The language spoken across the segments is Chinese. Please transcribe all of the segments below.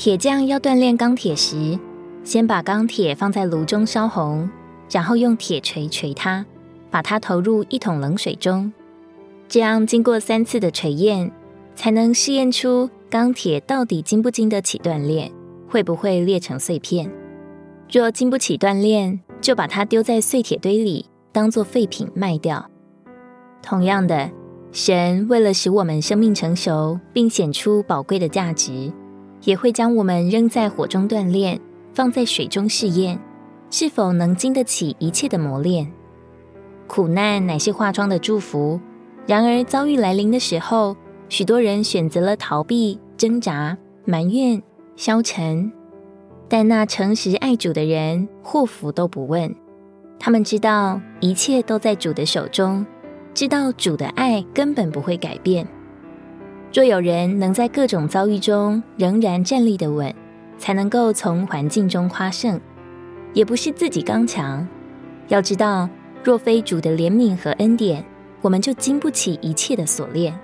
铁匠要锻炼钢铁时，先把钢铁放在炉中烧红，然后用铁锤锤它，把它投入一桶冷水中。这样经过三次的锤验，才能试验出钢铁到底经不经得起锻炼，会不会裂成碎片。若经不起锻炼，就把它丢在碎铁堆里，当作废品卖掉。同样的，神为了使我们生命成熟，并显出宝贵的价值，也会将我们扔在火中锻炼，放在水中试验，是否能经得起一切的磨练。苦难乃是化妆的祝福，然而遭遇来临的时候，许多人选择了逃避、挣扎、埋怨、消沉。但那诚实爱主的人，祸福都不问。他们知道一切都在主的手中，知道主的爱根本不会改变。若有人能在各种遭遇中仍然站立得稳，才能够从环境中夸胜。也不是自己刚强，要知道，若非主的怜悯和恩典，我们就经不起一切的锁链。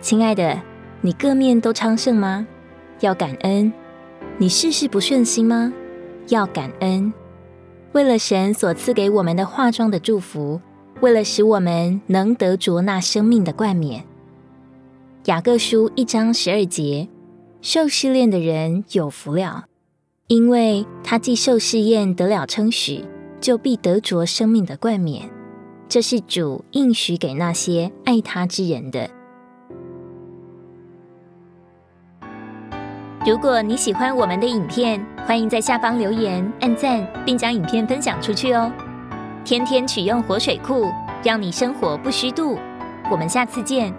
亲爱的，你各面都昌盛吗？要感恩。你事事不顺心吗？要感恩。为了神所赐给我们的化妆的祝福，为了使我们能得着那生命的冠冕。雅各书一章十二节：受试炼的人有福了，因为他既受试验得了称许，就必得着生命的冠冕。这是主应许给那些爱他之人的。如果你喜欢我们的影片，欢迎在下方留言、按赞，并将影片分享出去哦。天天取用活水库，让你生活不虚度。我们下次见。